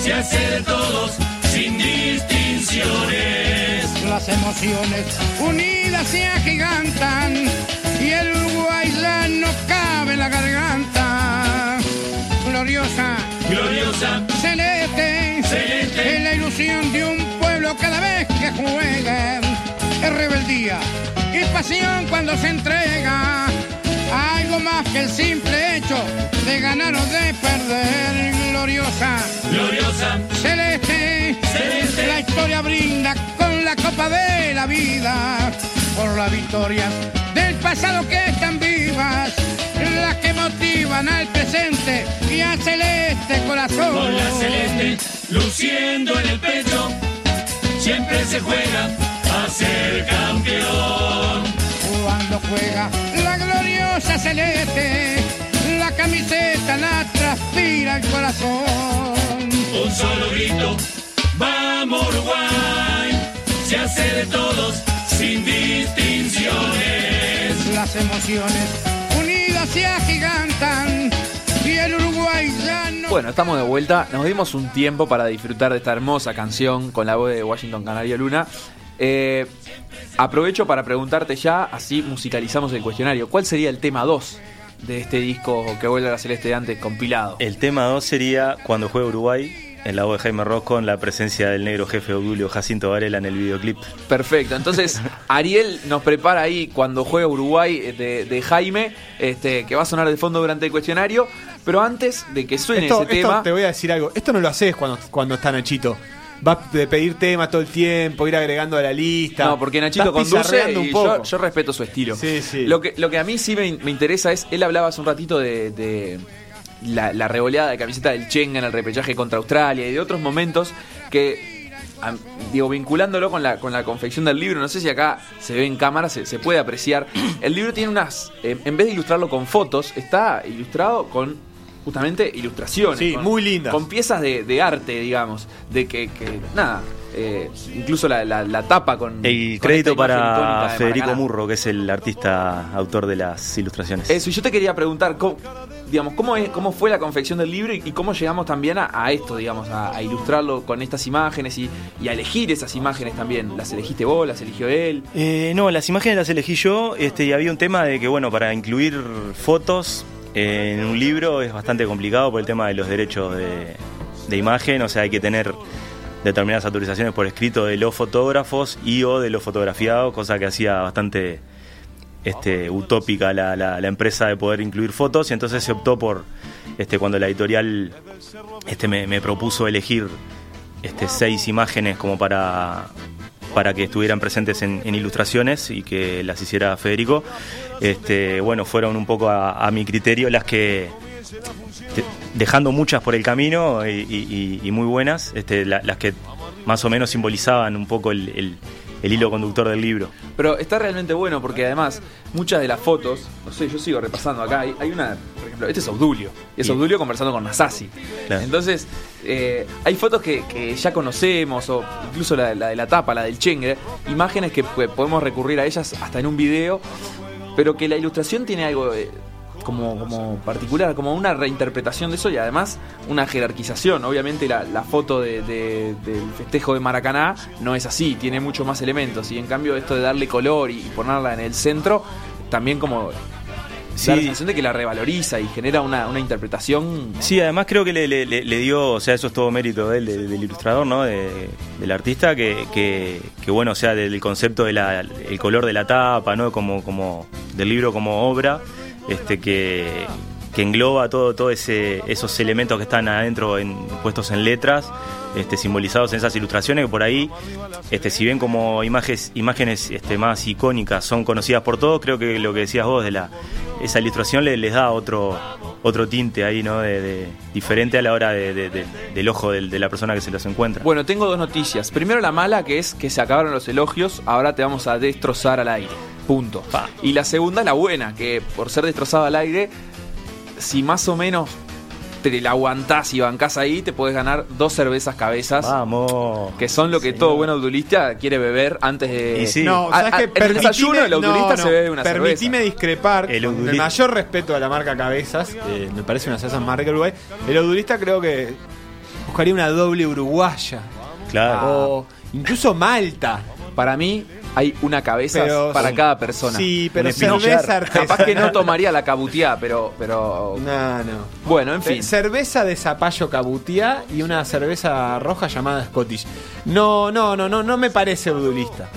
se hace de todos sin distinciones. Las emociones unidas se agigantan y el Uruguay la no cabe en la garganta. Gloriosa Gloriosa, celeste, Celeste. es la ilusión de un pueblo cada vez que juega. Es rebeldía y pasión cuando se entrega. Algo más que el simple hecho de ganar o de perder. Gloriosa gloriosa, celeste, Celeste. la historia brinda con la copa de la vida por las victorias del pasado que están vivas, las que motivan al presente y al celeste corazón. con la celeste luciendo en el pecho, siempre se juega a ser campeón. Cuando juega gloriosa celeste, la camiseta la transpira el corazón. Un solo grito, vamos Uruguay, se hace de todos sin distinciones. Las emociones unidas se agigantan y el Uruguay ya no. Bueno, estamos de vuelta. Nos dimos un tiempo para disfrutar de esta hermosa canción con la voz de Washington Canario Luna. Eh, aprovecho para preguntarte ya, así musicalizamos el cuestionario. ¿Cuál sería el tema 2 de este disco que vuelve a la celeste de antes compilado? El tema 2 sería cuando juega Uruguay, en la voz de Jaime Ross con la presencia del negro jefe Obdulio Jacinto Varela en el videoclip. Perfecto, entonces Ariel nos prepara ahí cuando juega Uruguay eh, de, de Jaime, este, que va a sonar de fondo durante el cuestionario, pero antes de que suene Esto, ese esto tema... te voy a decir algo. Esto no lo haces cuando, cuando está Nachito. Va de pedir temas todo el tiempo, ir agregando a la lista. No, porque Nachito conduce y un poco. yo, yo respeto su estilo. Sí, sí. Lo que, lo que a mí sí me, me interesa es, él hablaba hace un ratito de, de la, la revoleada de camiseta del Chenga en el repechaje contra Australia y de otros momentos que, a- digo, vinculándolo con la, con la confección del libro, no sé si acá se ve en cámara, se, se puede apreciar. El libro tiene unas, eh, en vez de ilustrarlo con fotos, está ilustrado con justamente ilustraciones. Sí, con- muy lindas. Con piezas de, de arte, digamos, de que, que nada. eh, incluso la, la- la tapa con El con crédito para de Federico. Murro, que es el artista autor de las ilustraciones. Eso, y yo te quería preguntar, ¿cómo, digamos, cómo, es, cómo fue la confección del libro y, y cómo llegamos también a, a esto, digamos, a, a ilustrarlo con estas imágenes y, y a elegir esas imágenes también. ¿Las elegiste vos, las eligió él? Eh, no, las imágenes las elegí yo este, y había un tema de que, bueno, para incluir fotos en un libro es bastante complicado por el tema de los derechos de, imagen, o sea, hay que tener determinadas autorizaciones por escrito de los fotógrafos y o de los fotografiados, cosa que hacía bastante este, utópica la, empresa de poder incluir fotos y entonces se optó por, este, cuando la editorial este, me, propuso elegir seis imágenes como para, que estuvieran presentes en, en ilustraciones y que las hiciera Federico. Este, bueno, fueron un poco a, a mi criterio las que, te- dejando muchas por el camino y, y- y- y muy buenas, este, la- las que más o menos simbolizaban un poco el, el- el hilo conductor del libro. Pero está realmente bueno porque además muchas de las fotos, no sé, yo sigo repasando acá, hay, hay una, por ejemplo, este es Obdulio, y es Sí. Obdulio conversando con Nasasi. Claro. Entonces, eh, hay fotos que, que ya conocemos, o incluso la, la de la tapa, la del Chengre, imágenes que podemos recurrir a ellas hasta en un video, pero que la ilustración tiene algo eh, como, como particular, como una reinterpretación de eso y además una jerarquización. Obviamente la, la foto de- de- del festejo de Maracaná no es así, tiene mucho más elementos y en cambio esto de darle color y, ponerla en el centro, también como... Sí. Da la sensación de que la revaloriza y genera una, una interpretación Sí, además creo que le, le- dio, o sea, eso es todo mérito de él, de- del ilustrador, ¿no? De- del artista, que, que, que, bueno, o sea, del concepto del el color de la tapa, ¿no? Como, como del libro como obra, este que, que engloba todo, todo ese, esos elementos que están adentro en, puestos en letras, este, simbolizados en esas ilustraciones, que por ahí, este, si bien como imágenes, imágenes este, más icónicas son conocidas por todos, creo que lo que decías vos de la esa ilustración le- les da otro otro tinte ahí, ¿no? De, de- diferente a la hora de- de- de- del ojo de la persona que se los encuentra. Bueno, tengo dos noticias. Primero la mala, que es que se acabaron los elogios, ahora te vamos a destrozar al aire. Punto. Pa. Y la segunda, la buena, que por ser destrozado al aire, si más o menos te la aguantás y bancás ahí, te puedes ganar dos cervezas cabezas. Vamos. Que son lo que Señor. todo buen audulista quiere beber antes de. Y sí. No, A- ¿sabes a- qué? en el desayuno el audulista no, se bebe una Permitime cerveza. discrepar El con el audulista. mayor respeto a la marca Cabezas. eh, me parece una cerveza más rica que Uruguay. El audulista creo que buscaría una doble uruguaya. Claro. O incluso Malta. Para mí, hay una cabeza Pero- para cada persona. Sí, pero Un cerveza. Capaz que no tomaría la cabutiá, pero. pero No, no. Bueno, en fin. Cerveza de zapallo cabutiá y una cerveza roja llamada Scottish. No, no, no, no, no me parece audulista.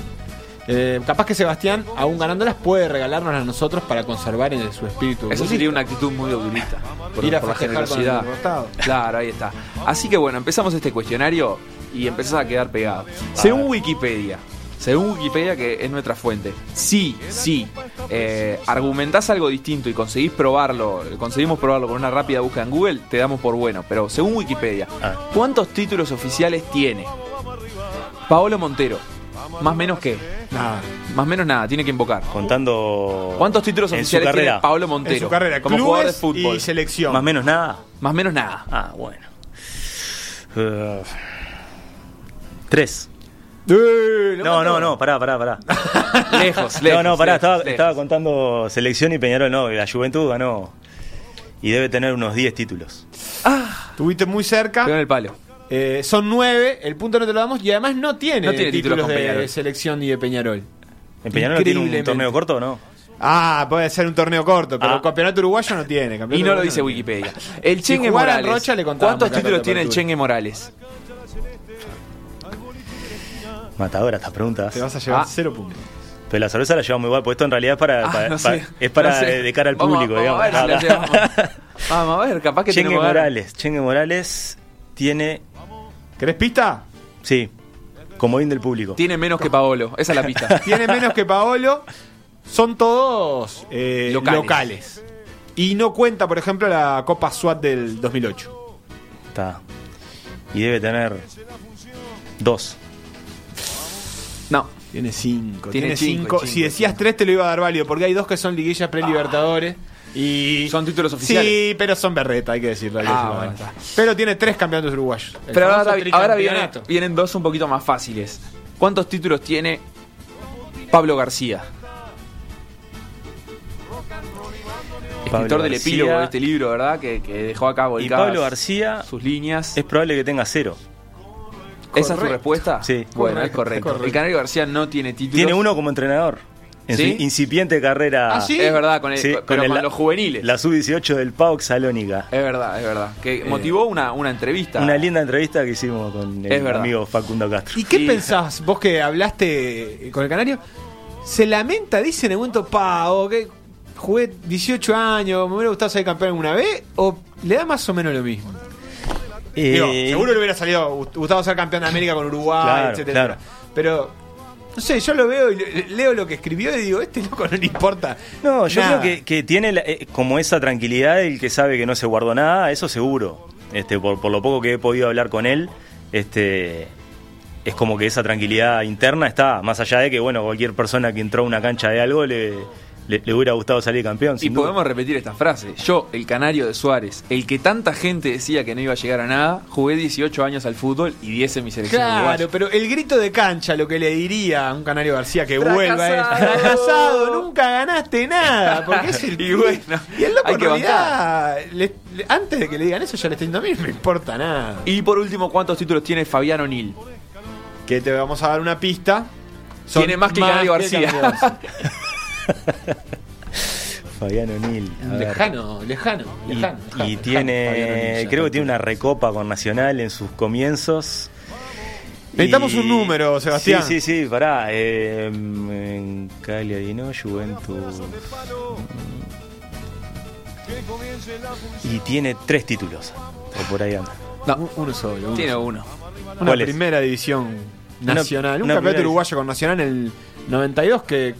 Eh, capaz que Sebastián, aún ganándolas, puede regalarnos a nosotros para conservar en su espíritu. Eso sería una actitud muy audulista. Por, Ir a por la festejar con el generosidad. Claro, ahí está. Así que bueno, empezamos este cuestionario y empezás a quedar pegado. Según Wikipedia, según Wikipedia, que es nuestra fuente, sí, sí, eh, argumentás algo distinto y conseguís probarlo, conseguimos probarlo con una rápida búsqueda en Google, te damos por bueno. Pero según Wikipedia, Ah. ¿cuántos títulos oficiales tiene? Paolo Montero, más o menos que Nada. Más o menos nada, tiene que invocar. Contando. ¿Cuántos títulos en su oficiales tiene carrera? Paolo Montero? En su carrera, como jugador de fútbol. y selección. Más o menos nada. Más o menos nada. Ah, bueno. Eh, tres. No, no, no, pará, pará, pará. lejos, lejos. no, no, pará, lejos, estaba, lejos. estaba contando selección y Peñarol, no, la Juventud ganó. Y debe tener unos 10 títulos. Estuviste muy cerca. Pegó en el palo. Eh, son nueve, el punto no te lo damos y además no tiene, No tiene títulos de selección ni de Peñarol. ¿En Peñarol no tiene un torneo corto o no? Ah, puede ser un torneo corto, pero Ah. el campeonato uruguayo no tiene. campeonato Y no lo dice. Wikipedia. El Chengue Morales. Rocha, le contábamos ¿Cuántos títulos tiene el. Chengue Morales? Matadora estas preguntas. Te vas a llevar Ah. cero puntos. Pero la cerveza la llevamos igual, porque esto en realidad es para, Ah, para- no para- sé, es para no sé. de cara al Vamos, público, vamos digamos. A ver si la llevamos. Vamos a ver, capaz que Chengue. Morales. Chengue Morales tiene. ¿Querés pista? Sí, comodín del público. Tiene menos que Paolo. Esa es la pista. Tiene menos que Paolo. Son todos eh, Locales. locales. Y no cuenta, por ejemplo, la Copa SWAT del 2008. Está. Y debe tener dos. No. Tiene cinco. Tiene Tiene, cinco, Si decías tres, te lo iba a dar válido, porque hay dos que son liguillas pre-libertadores. Y Son títulos oficiales. Sí, pero son berreta, hay que decirlo. hay que Ah, bueno. Pero tiene tres campeonatos uruguayos. El Pero ahora, ahora viene- tricampeonato. vienen dos un poquito más fáciles. ¿Cuántos títulos tiene Pablo García? Escritor del García. epílogo de este libro, ¿verdad? Que, que dejó acá Y volcadas Pablo García sus líneas. es probable que tenga cero. ¿Esa es tu respuesta? Sí. Bueno, es Correcto. El Canario García no tiene títulos. Tiene uno como entrenador. En ¿Sí? su incipiente carrera. ¿Ah, sí? Es verdad, con, el, Sí, pero con, el- los juveniles. La sub-18 del PAOK Salónica. Es verdad, es verdad. Que motivó una, una entrevista. Una linda entrevista que hicimos con el amigo Facundo Castro. ¿Y qué Sí. pensás vos que hablaste eh, con el canario? ¿Se lamenta, dice en el momento, que jugué 18 años, me hubiera gustado ser campeón alguna vez? ¿O le da más o menos lo mismo? Eh, Digo, seguro le hubiera salido gust- gustado ser campeón de América con Uruguay, Claro, etcétera. claro. Pero, no sé, yo lo veo y le- leo lo que escribió y digo, este loco no le importa. No, yo nada. creo que, que tiene la- eh, como esa tranquilidad el que sabe que no se guardó nada, eso seguro. Este, por, por lo poco que he podido hablar con él, este, es como que esa tranquilidad interna está, más allá de que, bueno, cualquier persona que entró a una cancha de algo le, le, le hubiera gustado salir campeón. Y duda. podemos repetir esta frase. Yo, el canario de Suárez, el que tanta gente decía que no iba a llegar a nada, jugué 18 años al fútbol y 10 en mi selección Claro, uruguaya. pero el grito de cancha, lo que le diría a un Canario García que vuelva es Fracasado. fracasado, nunca ganaste nada. Porque es el Y bueno, y el loco hay en que realidad, le- le- antes de que le digan eso, ya le está diciendo a mí no me importa nada. Y por último, ¿cuántos títulos tiene Fabián O'Neill? Que te vamos a dar una pista. Son Tiene más que Canario García. Canario García. Fabián O'Neill. lejano, lejano, Y, lejano. y lejano, tiene, creo que tiene una recopa con Nacional en sus comienzos. Necesitamos Y- un número, Sebastián. Sí, sí, sí, pará. Eh, en Cagliari, ¿no? Juventus. Y tiene tres títulos. O por ahí anda. No, Un- Uno solo. uno tiene uno. Una ¿Cuál es? primera división nacional. Una- un una campeonato uruguayo con Nacional en el 92 que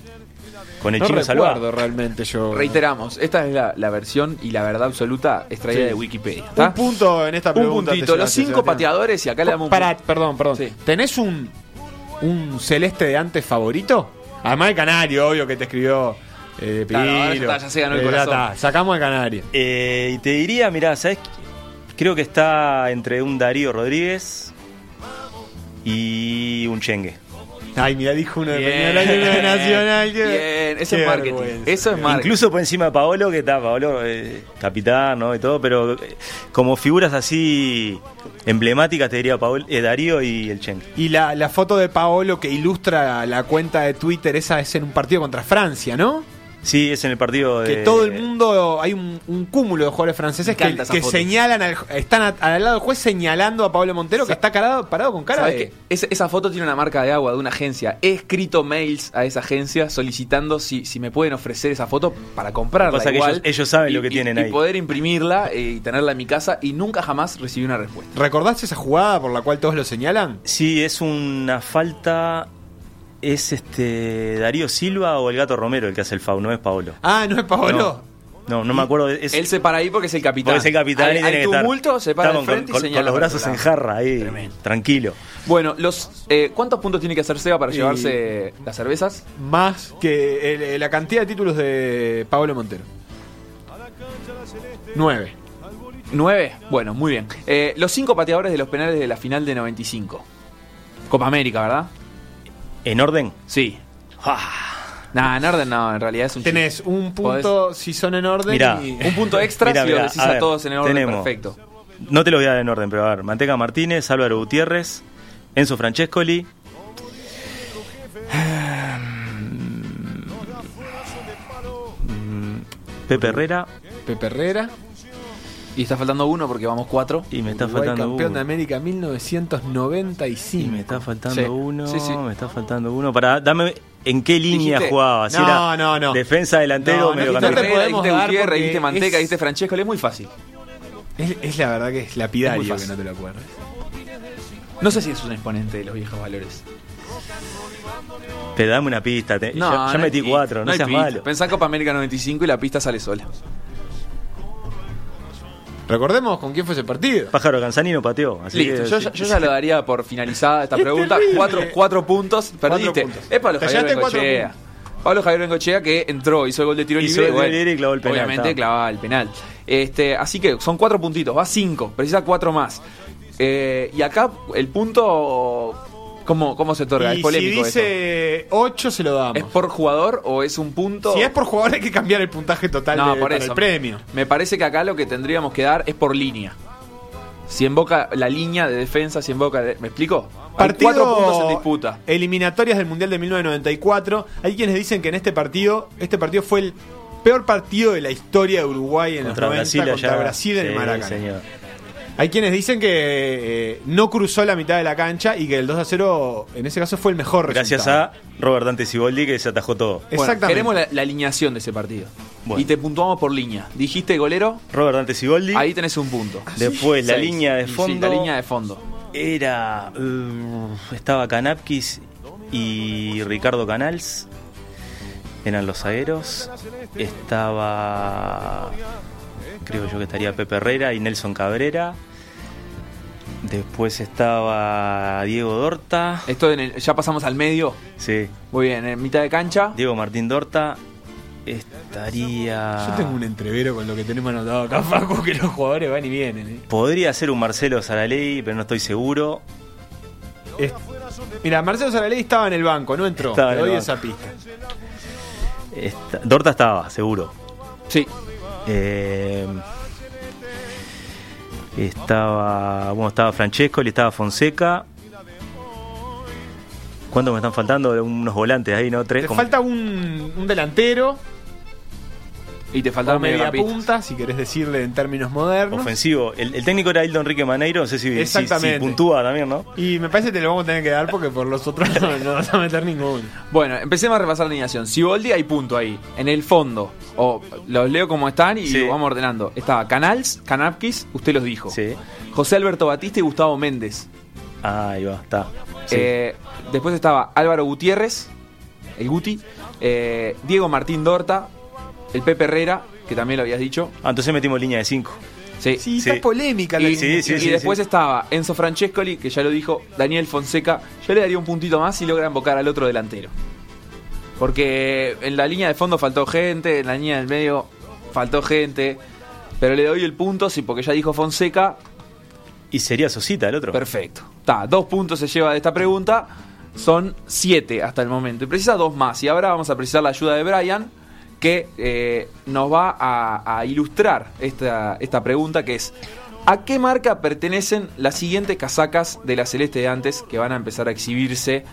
Con el no chino recuerdo realmente yo. Reiteramos, esta es la, la versión y la verdad absoluta extraída Sí. de Wikipedia. Un punto en esta Un pregunta. puntito. te Los cinco Sebastián. pateadores y acá le damos un Pará, perdón, perdón. Sí. ¿Tenés un, un celeste de antes favorito? Además el canario, obvio que te escribió eh, Claro, ahora ya está, ya se ganó el Eh, ya corazón. está, Sacamos al canario. Eh, y te diría, mirá, ¿sabes? Creo que está entre un Darío Rodríguez y un Chengue. Ay, mira, dijo uno de Bien. Peñarol y uno de Nacional. qué- Bien, eso qué es marketing. vergüenza. Eso es marketing. Incluso por encima de Paolo, que está Paolo, eh, capitán, ¿no? Y todo, pero eh, como figuras así emblemáticas te diría Paolo, eh, Darío y el Chengue. Y la, la foto de Paolo que ilustra la cuenta de Twitter, esa es en un partido contra Francia, ¿no? Sí, es en el partido de... Que todo el mundo, hay un, un cúmulo de jugadores franceses que, que señalan, al, están a- al lado del juez señalando a Pablo Montero que está parado, parado con cara ¿Sabes de... Esa, esa foto tiene una marca de agua de una agencia. He escrito mails a esa agencia solicitando si, si me pueden ofrecer esa foto para comprarla. Pasa que igual, ellos- ellos saben y- lo que y- tienen y ahí. poder imprimirla eh, y tenerla en mi casa y nunca jamás recibí una respuesta. ¿Recordás esa jugada por la cual todos lo señalan? Sí, es una falta... ¿Es este Darío Silva o el Gato Romero el que hace el FAU? No es Paolo. Ah, ¿no es Paolo? No. No, no me acuerdo. es- Él se para ahí porque es el capitán. porque es el capitán Hay, y tiene hay que estar. tumulto, se para al Estamos con- frente con, y con los brazos en jarra ahí, Tremendo. tranquilo. Bueno, los eh, ¿cuántos puntos tiene que hacer Seba para Y- llevarse las cervezas? Más que el- el- la cantidad de títulos de Pablo Montero. 9. ¿Nueve? Bueno, muy bien. Eh, los cinco pateadores de los penales de la final de 95. Copa América, ¿verdad? ¿En orden? Sí. Nah, en orden no, en realidad es un Tenés chiste. un punto si son en orden Mirá. y Un punto extra Mirá, si lo decís a todos en el orden tenemos- perfecto. No te lo voy a dar en orden, pero a ver. Manteca Martínez, Álvaro Gutiérrez, Enzo Francescoli. Pepe Herrera Pepe Herrera, Y está faltando uno porque vamos cuatro. y me está Uruguay, faltando campeón de uno. América Y 1995. me está faltando Sí, uno, sí, sí. me está faltando uno. Para, dame en qué línea Dijiste- jugaba. Si No, era no, no. Defensa, delantero, No, medio no te podemos dijiste dar Gutiérrez, dijiste Manteca, es- dijiste Francesco, es muy fácil. Es, es la verdad que es lapidario Es que no te lo acuerdes. No sé si es un exponente de los viejos valores. Pero dame una pista. te- ya ya no metí cuatro, no, seas pista. malo. Pensá en Copa América 95 y la pista sale sola. Recordemos con quién fue ese partido. Pájaro Canzani pateó. Así Listo, que, yo, sí. ya- yo ya lo daría por finalizada esta Es pregunta. Cuatro, cuatro puntos, perdiste. puntos. Es Pablo Te Javier Bengochea. Pablo Javier Bengochea que entró, hizo el gol de tiro Hizo libre. el libre y clavó el penal, Obviamente clavaba el penal. Este, así que son cuatro puntitos, va cinco, precisa cuatro más. Eh, y acá el punto, ¿cómo, cómo se otorga? Y es polémico si eso. dice 8 se lo damos. ¿Es por jugador o es un punto? Si es por jugador hay que cambiar el puntaje total No, de- por para eso. el premio. Me parece que acá lo que tendríamos que dar es por línea. Si invoca la línea de defensa, si invoca. ¿Me explico? Hay Partido cuatro puntos en disputa. Eliminatorias del Mundial de 1994. Hay quienes dicen que en este partido, este partido fue el peor partido de la historia de Uruguay en Contra los 90 Brasil contra allá. Brasil en el Sí, Maracaná. Hay quienes dicen que eh, no cruzó la mitad de la cancha y que el 2 a 0 en ese caso fue el mejor Gracias resultado. a Robert Dante Siboldi que se atajó todo. Bueno, Exactamente. queremos la, la alineación de ese partido. Bueno. Y te puntuamos por línea. Dijiste golero, Robert Dante Siboldi. ahí tenés un punto. Después la Seis. línea de sí, fondo. la línea de fondo. Era. uh, estaba Canapkis y Ricardo Canals. Eran los zagueros. Estaba. Creo yo que estaría Pepe Herrera y Nelson Cabrera. Después estaba Diego Dorta. Esto en el- ya pasamos al medio. Sí, Muy bien, en mitad de cancha. Diego Martín Dorta. Estaría. Yo tengo un entrevero con lo que tenemos anotado acá, Facu, que los jugadores van y vienen. ¿eh? Podría ser un Marcelo Saraley, pero no estoy seguro. Es- Mira, Marcelo Saraley estaba en el banco, no entró. Estaba Te doy esa pista. Esta- Dorta estaba, seguro. Sí. Eh, estaba. Bueno, estaba Francesco, estaba Fonseca. ¿Cuántos me están faltando? Unos volantes ahí, ¿no? Tres. Te como- falta un, un delantero Y te faltaron media media punta, si querés decirle en términos modernos. ofensivo. El, el técnico era Hildo Enrique Maneiro, no sé si, si, Exactamente. si puntúa también, ¿no? Y me parece que te lo vamos a tener que dar porque por los otros no, no vas a meter ninguno. Bueno, empecemos a repasar la alineación. Siboldi hay punto ahí. En el fondo. O los leo como están y Sí. vamos ordenando. Estaba Canals, Canapkis, usted los dijo. Sí. José Alberto Batista y Gustavo Méndez. Ahí va, está. Sí. Eh, después estaba Álvaro Gutiérrez, el Guti, eh, Diego Martín Dorta, el Pepe Herrera, que también lo habías dicho. Ah, entonces metimos línea de 5. Sí. Sí, Sí. está polémica la Y, Sí, sí, y sí, después sí. estaba Enzo Francescoli, que ya lo dijo, Daniel Fonseca. Yo le daría un puntito más si logra invocar al otro delantero. Porque en la línea de fondo faltó gente, en la línea del medio faltó gente. Pero le doy el punto, sí, porque ya dijo Fonseca, Y sería Sosita el otro. Perfecto. Está, dos puntos se lleva de esta pregunta. Son siete hasta el momento. Y precisa dos más. Y ahora vamos a precisar la ayuda de Brian, que eh, nos va a, a ilustrar esta, esta pregunta, que es, ¿a qué marca pertenecen las siguientes casacas de la Celeste de antes que van a empezar a exhibirse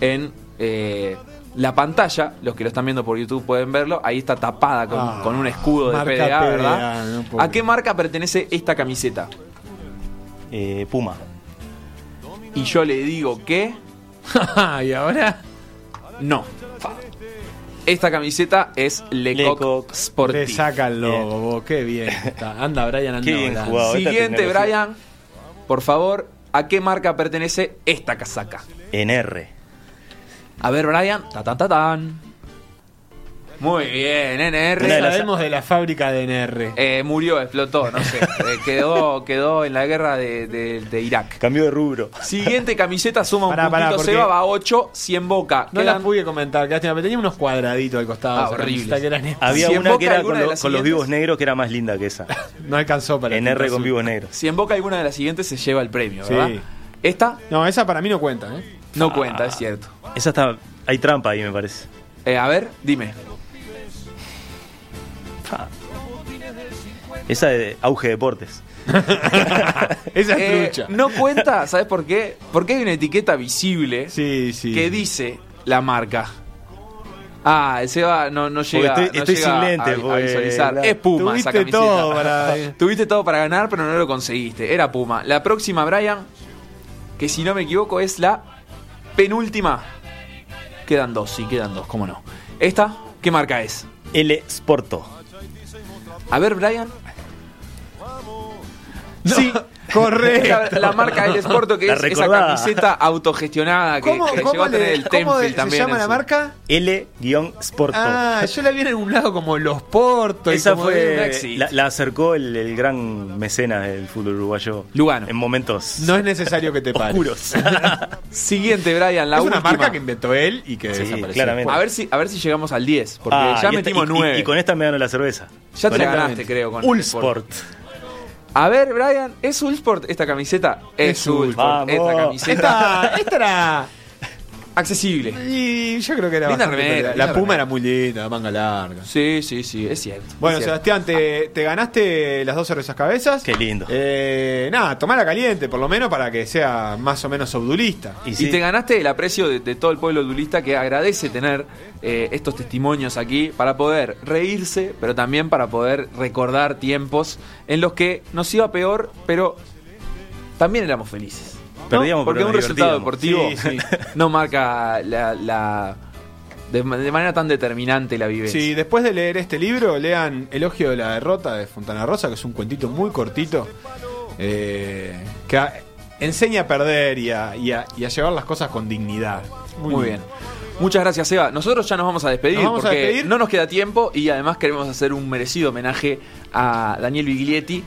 en eh, la pantalla? Los que lo están viendo por YouTube pueden verlo. Ahí está tapada con, Ah, con un escudo de PDA, PDA, ¿verdad? no puedo ¿A qué marca pertenece esta camiseta? Eh, Puma. Y yo le digo que y ahora no. Esta camiseta es Lecoq, le Sportif. saca el logo, vos, qué bien. está. Anda, Brian, anda. Qué bien volando. jugado. esta Siguiente. Brian. Por favor, ¿a qué marca pertenece esta casaca? En R. A ver, Brian. Ta, ta, ta, tan. Muy bien, ¿Qué NR. Las- sabemos de la fábrica de NR? Eh, murió, explotó, no sé. Eh, quedó, quedó en la guerra de, de- de Irak. Cambió de rubro. Siguiente camiseta suma un Pará, puntito Seba, va a 8, 100 Boca. No Quedan- las pude comentar, que lástima, pero tenía unos cuadraditos al costado. Ah, que eran- Había una Boca que era con, lo- los vivos negros que era más linda que esa. No alcanzó para NR con vivos negros. Si en Boca alguna de las siguientes se lleva el premio, Sí. ¿verdad? Esta No, esa para mí no cuenta, ¿eh? no cuenta, es cierto. Esa está. Hay trampa ahí, me parece. Eh, a ver, dime. Esa de Auge Deportes. Esa es Eh, trucha. no cuenta, ¿sabes por qué? Porque hay una etiqueta visible Sí, sí. que dice la marca. Ah, el Seba no, no llega, estoy- no estoy llega sin lente, a, a porque, visualizar. Es Puma esa Tuviste camiseta. todo para- Tuviste todo para ganar, pero no lo conseguiste. Era Puma. La próxima, Brian, que si no me equivoco es la penúltima. Quedan dos, sí, quedan dos, cómo no. Esta, ¿qué marca es? L Sporto. A ver, Brian. No, Sí, correcto. la, la marca del Sporto, que La es esa camiseta autogestionada que, ¿Cómo, que cómo llegó a tener le- el cómo Tenfield de- también. se llama la marca? L-Sporto. Ah, yo la vi en algún lado como Los Portos. y Esa como- fue. La, la acercó el, el gran mecenas del fútbol uruguayo. Lugano. En momentos No es necesario que te pares. oscuros. Siguiente, Brian, la es una última. marca que inventó él y que Sí, desapareció. claramente. A ver si, a ver si llegamos al 10, porque Ah, ya metimos y- y- 9. Y, con esta me ganó la cerveza. ya te la ganaste, creo, con el Ulsport. A ver, Brian, ¿es Ulsport esta camiseta? Es, Es Ulsport esta camiseta. Esta, esta era. Accesible. Y yo creo que era. Linda bastante remera. La linda Puma remera. era muy linda, manga larga. Sí, sí, sí, es cierto. Bueno, es cierto. Sebastián, te, te ganaste las dos cervezas cabezas. Qué lindo. Eh, nada, tomala caliente, por lo menos para que sea más o menos obdulista. Y te ganaste el aprecio de, de todo el pueblo dulista que agradece tener eh, estos testimonios aquí para poder reírse, pero también para poder recordar tiempos en los que nos iba peor, pero también éramos felices. Porque pero un resultado deportivo Sí, sí. no marca la, la- de, ma- de manera tan determinante la vivencia. Sí, después de leer este libro, lean Elogio de la Derrota de Fontana Rosa, que es un cuentito muy cortito, eh, que a- enseña a perder y a, y a- y a llevar las cosas con dignidad. Muy, bien. Muchas gracias, Eva. Nosotros ya nos vamos a despedir Nos vamos a porque despedir. no nos queda tiempo y además queremos hacer un merecido homenaje a Daniel Biglietti,